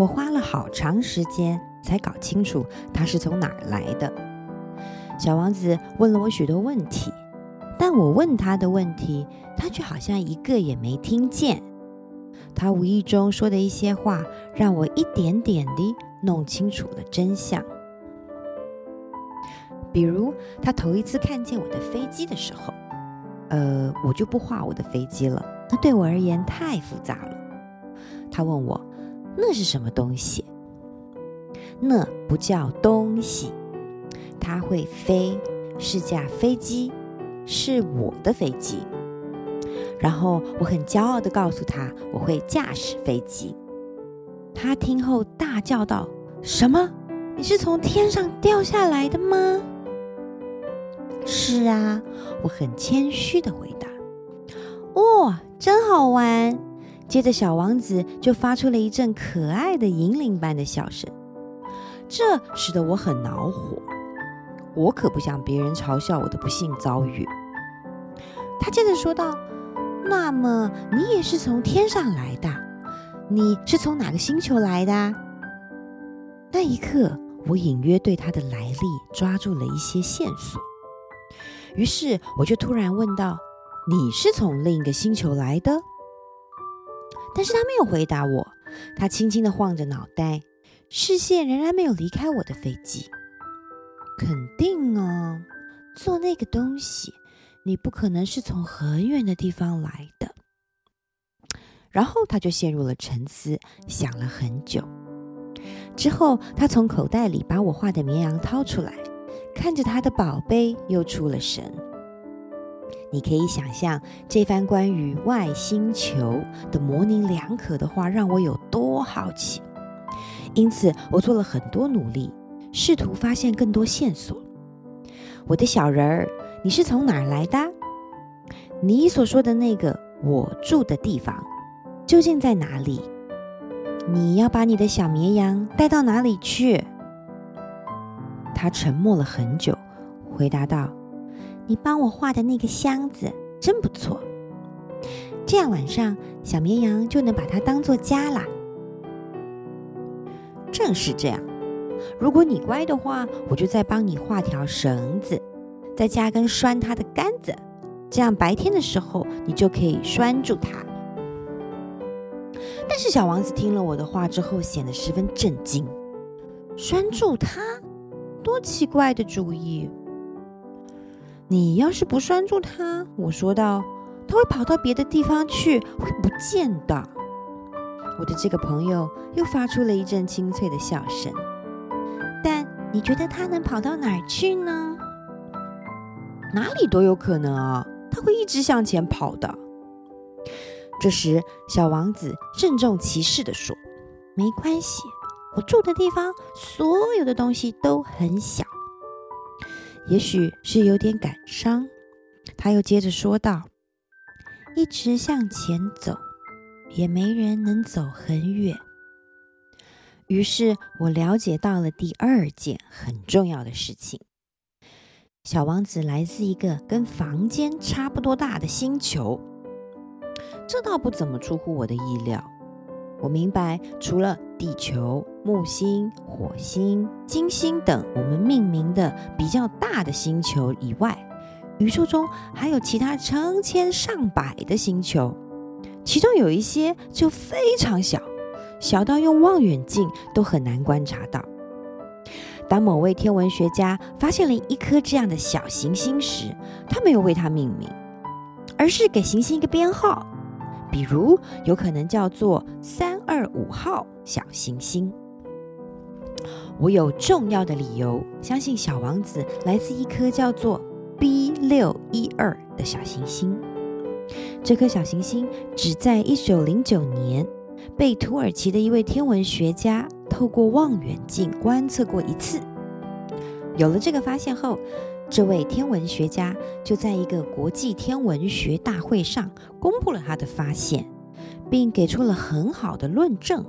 我花了好长时间才搞清楚它是从哪儿来的。小王子问了我许多问题，但我问他的问题，他却好像一个也没听见。他无意中说的一些话，让我一点点地弄清楚了真相。比如，他头一次看见我的飞机的时候，呃，我就不画我的飞机了，那对我而言太复杂了。他问我，那是什么东西？那不叫东西，它会飞，是架飞机，是我的飞机。然后我很骄傲地告诉他，我会驾驶飞机。他听后大叫道：“什么？你是从天上掉下来的吗？”是啊，我很谦虚地回答。哦，真好玩！接着，小王子就发出了一阵可爱的银铃般的笑声，这使得我很恼火。我可不想别人嘲笑我的不幸遭遇。他接着说道：“那么，你也是从天上来的？你是从哪个星球来的？”那一刻，我隐约对他的来历抓住了一些线索。于是我就突然问道：“你是从另一个星球来的？”但是他没有回答我，他轻轻地晃着脑袋，视线仍然没有离开我的飞机。肯定啊，做那个东西，你不可能是从很远的地方来的。然后他就陷入了沉思，想了很久。之后，他从口袋里把我画的绵羊掏出来。看着他的宝贝，又出了神。你可以想象这番关于外星球的模棱两可的话，让我有多好奇。因此，我做了很多努力，试图发现更多线索。我的小人儿，你是从哪儿来的？你所说的那个我住的地方，究竟在哪里？你要把你的小绵羊带到哪里去？他沉默了很久，回答道：“你帮我画的那个箱子真不错，这样晚上小绵羊就能把它当做家啦。”正是这样，如果你乖的话，我就再帮你画条绳子，再加根拴它的杆子，这样白天的时候你就可以拴住它。但是小王子听了我的话之后，显得十分震惊：“拴住它？”多奇怪的主意！你要是不拴住它，我说道，它会跑到别的地方去，会不见的。我的这个朋友又发出了一阵清脆的笑声。但你觉得它能跑到哪儿去呢？哪里都有可能啊，它会一直向前跑的。这时，小王子郑重其事地说：“没关系。”我住的地方，所有的东西都很小，也许是有点感伤。他又接着说道：“一直向前走，也没人能走很远。”于是我了解到了第二件很重要的事情：小王子来自一个跟房间差不多大的星球。这倒不怎么出乎我的意料。我明白，除了地球、木星、火星、金星等我们命名的比较大的星球以外，宇宙中还有其他成千上百的星球，其中有一些就非常小，小到用望远镜都很难观察到。当某位天文学家发现了一颗这样的小行星时，他没有为它命名，而是给行星一个编号。比如，有可能叫做三二五号小行星。我有重要的理由相信小王子来自一颗叫做 B 六一二的小行星。这颗小行星只在一九零九年被土耳其的一位天文学家透过望远镜观测过一次。有了这个发现后，这位天文学家就在一个国际天文学大会上公布了他的发现，并给出了很好的论证。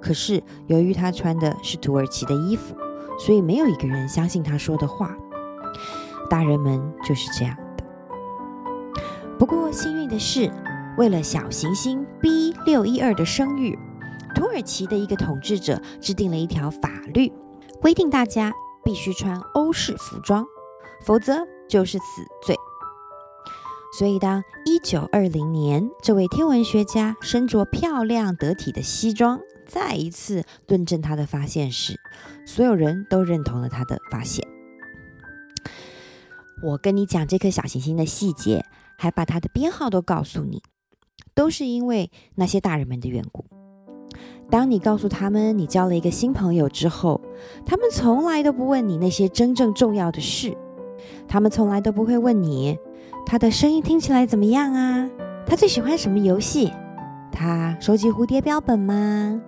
可是，由于他穿的是土耳其的衣服，所以没有一个人相信他说的话。大人们就是这样的。不过，幸运的是，为了小行星 B 六一二的声誉，土耳其的一个统治者制定了一条法律，规定大家必须穿欧式服装，否则就是死罪。所以，当一九二零年这位天文学家身着漂亮得体的西装，再一次论证他的发现时，所有人都认同了他的发现。我跟你讲这颗小行星的细节，还把它的编号都告诉你，都是因为那些大人们的缘故。当你告诉他们你交了一个新朋友之后，他们从来都不问你那些真正重要的事，他们从来都不会问你。他的声音听起来怎么样啊？他最喜欢什么游戏？他收集蝴蝶标本吗？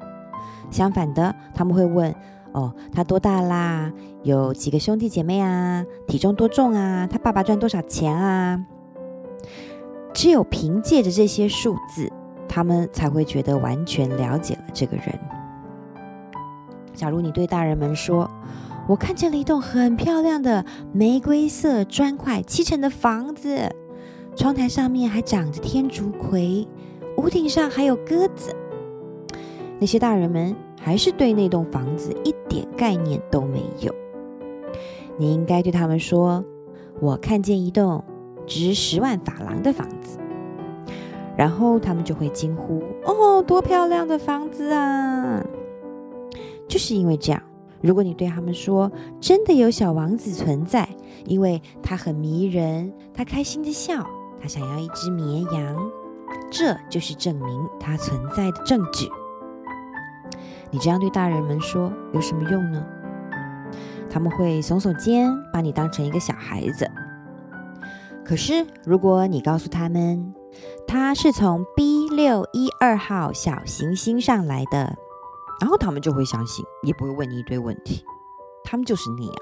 相反的，他们会问：哦，他多大啦？有几个兄弟姐妹啊？体重多重啊？他爸爸赚多少钱啊？只有凭借着这些数字，他们才会觉得完全了解了这个人。假如你对大人们说，我看见了一栋很漂亮的玫瑰色砖块砌成的房子，窗台上面还长着天竺葵，屋顶上还有鸽子。那些大人们还是对那栋房子一点概念都没有。你应该对他们说：“我看见一栋值十万法郎的房子。”然后他们就会惊呼：“哦，多漂亮的房子啊！”就是因为这样。如果你对他们说，真的有小王子存在，因为他很迷人，他开心的笑，他想要一只绵羊，这就是证明他存在的证据。你这样对大人们说有什么用呢？他们会耸耸肩，把你当成一个小孩子。可是，如果你告诉他们，他是从 B 六一二号小行星上来的。然后他们就会相信，也不会问你一堆问题。他们就是那样。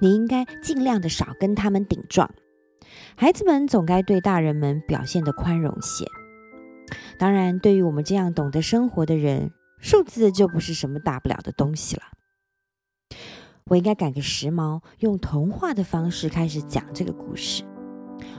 你应该尽量的少跟他们顶撞。孩子们总该对大人们表现得宽容些。当然，对于我们这样懂得生活的人，数字就不是什么大不了的东西了。我应该赶个时髦，用童话的方式开始讲这个故事。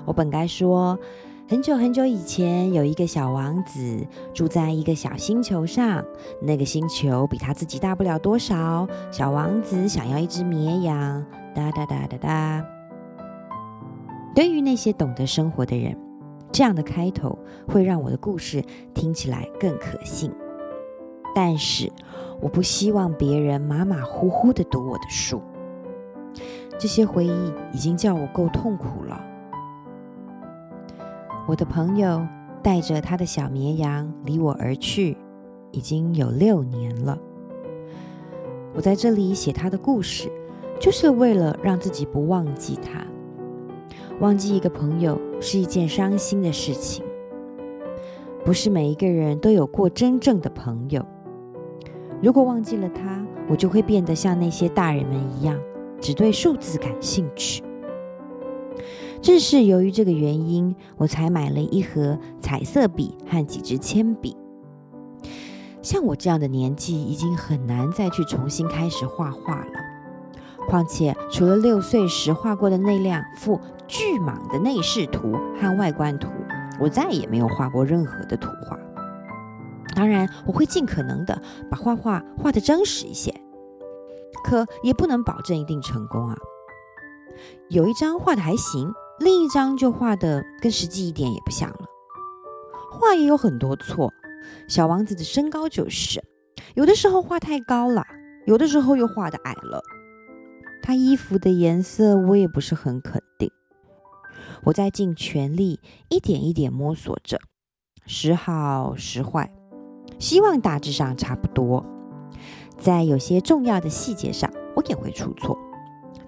我本该说。很久很久以前，有一个小王子住在一个小星球上。那个星球比他自己大不了多少。小王子想要一只绵羊。哒哒哒哒哒。对于那些懂得生活的人，这样的开头会让我的故事听起来更可信。但是，我不希望别人马马虎虎地读我的书。这些回忆已经叫我够痛苦了。我的朋友带着他的小绵羊离我而去，已经有六年了。我在这里写他的故事，就是为了让自己不忘记他。忘记一个朋友是一件伤心的事情。不是每一个人都有过真正的朋友。如果忘记了他，我就会变得像那些大人们一样，只对数字感兴趣。正是由于这个原因，我才买了一盒彩色笔和几支铅笔。像我这样的年纪，已经很难再去重新开始画画了。况且，除了六岁时画过的那两幅巨蟒的内饰图和外观图，我再也没有画过任何的图画。当然，我会尽可能的把画画画得真实一些，可也不能保证一定成功啊。有一张画的还行。另一张就画的跟实际一点也不像了，画也有很多错。小王子的身高就是，有的时候画太高了，有的时候又画的矮了。他衣服的颜色我也不是很肯定。我在尽全力一点一点摸索着，时好时坏，希望大致上差不多。在有些重要的细节上，我也会出错，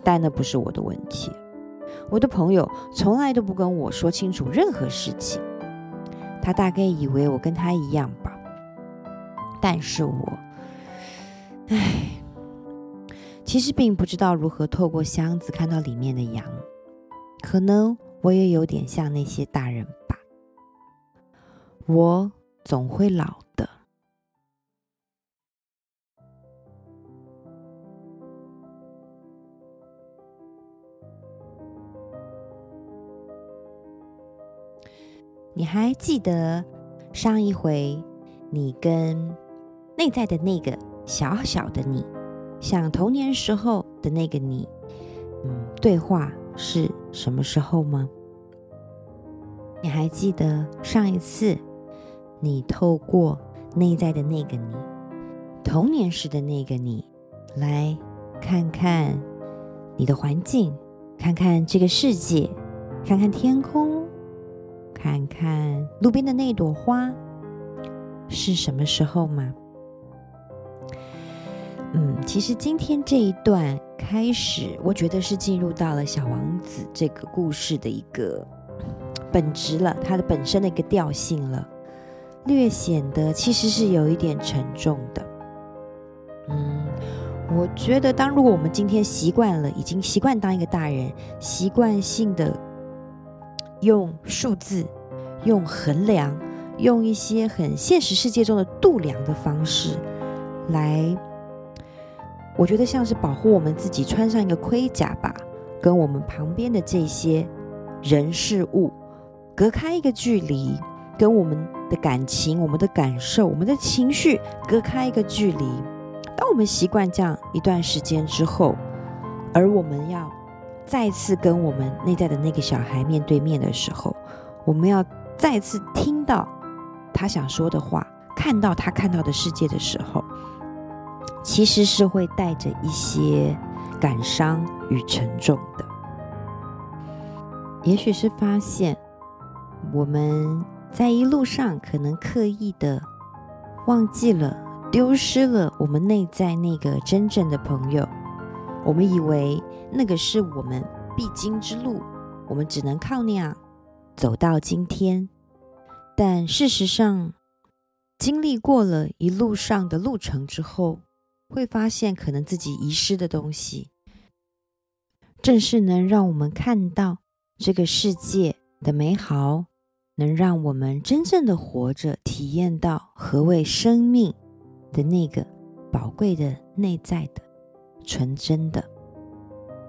但那不是我的问题。我的朋友从来都不跟我说清楚任何事情，他大概以为我跟他一样吧。但是我，唉，其实并不知道如何透过箱子看到里面的羊。可能我也有点像那些大人吧。我总会老你还记得上一回你跟内在的那个小小的你，像童年时候的那个你，嗯，对话是什么时候吗？你还记得上一次你透过内在的那个你，童年时的那个你，来看看你的环境，看看这个世界，看看天空，看看路边的那朵花，是什么时候吗？嗯，其实今天这一段开始，我觉得是进入到了小王子这个故事的一个。本质了，它的本身的一个调性了，略显得其实是有一点沉重的。嗯，我觉得，当如果我们今天习惯了，已经习惯当一个大人，习惯性的用数字、用衡量、用一些很现实世界中的度量的方式来，我觉得像是保护我们自己，穿上一个盔甲吧，跟我们旁边的这些人事物。隔开一个距离，跟我们的感情、我们的感受、我们的情绪隔开一个距离。当我们习惯这样一段时间之后，而我们要再次跟我们内在的那个小孩面对面的时候，我们要再次听到他想说的话，看到他看到的世界的时候，其实是会带着一些感伤与沉重的。也许是发现。我们在一路上可能刻意的忘记了、丢失了我们内在那个真正的朋友。我们以为那个是我们必经之路，我们只能靠那样走到今天。但事实上，经历过了一路上的路程之后，会发现可能自己遗失的东西，正是能让我们看到这个世界的美好。能让我们真正的活着，体验到何谓生命的那个宝贵的内在的纯真的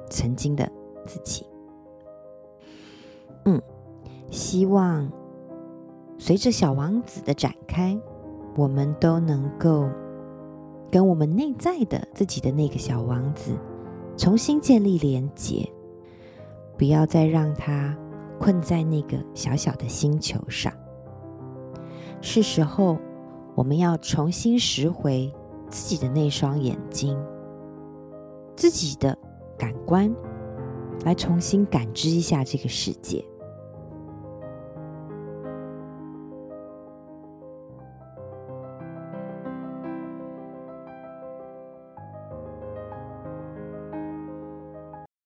曾经的自己。嗯，希望随着小王子的展开，我们都能够跟我们内在的自己的那个小王子重新建立连结，不要再让他。困在那个小小的星球上，是时候我们要重新拾回自己的那双眼睛，自己的感官，来重新感知一下这个世界。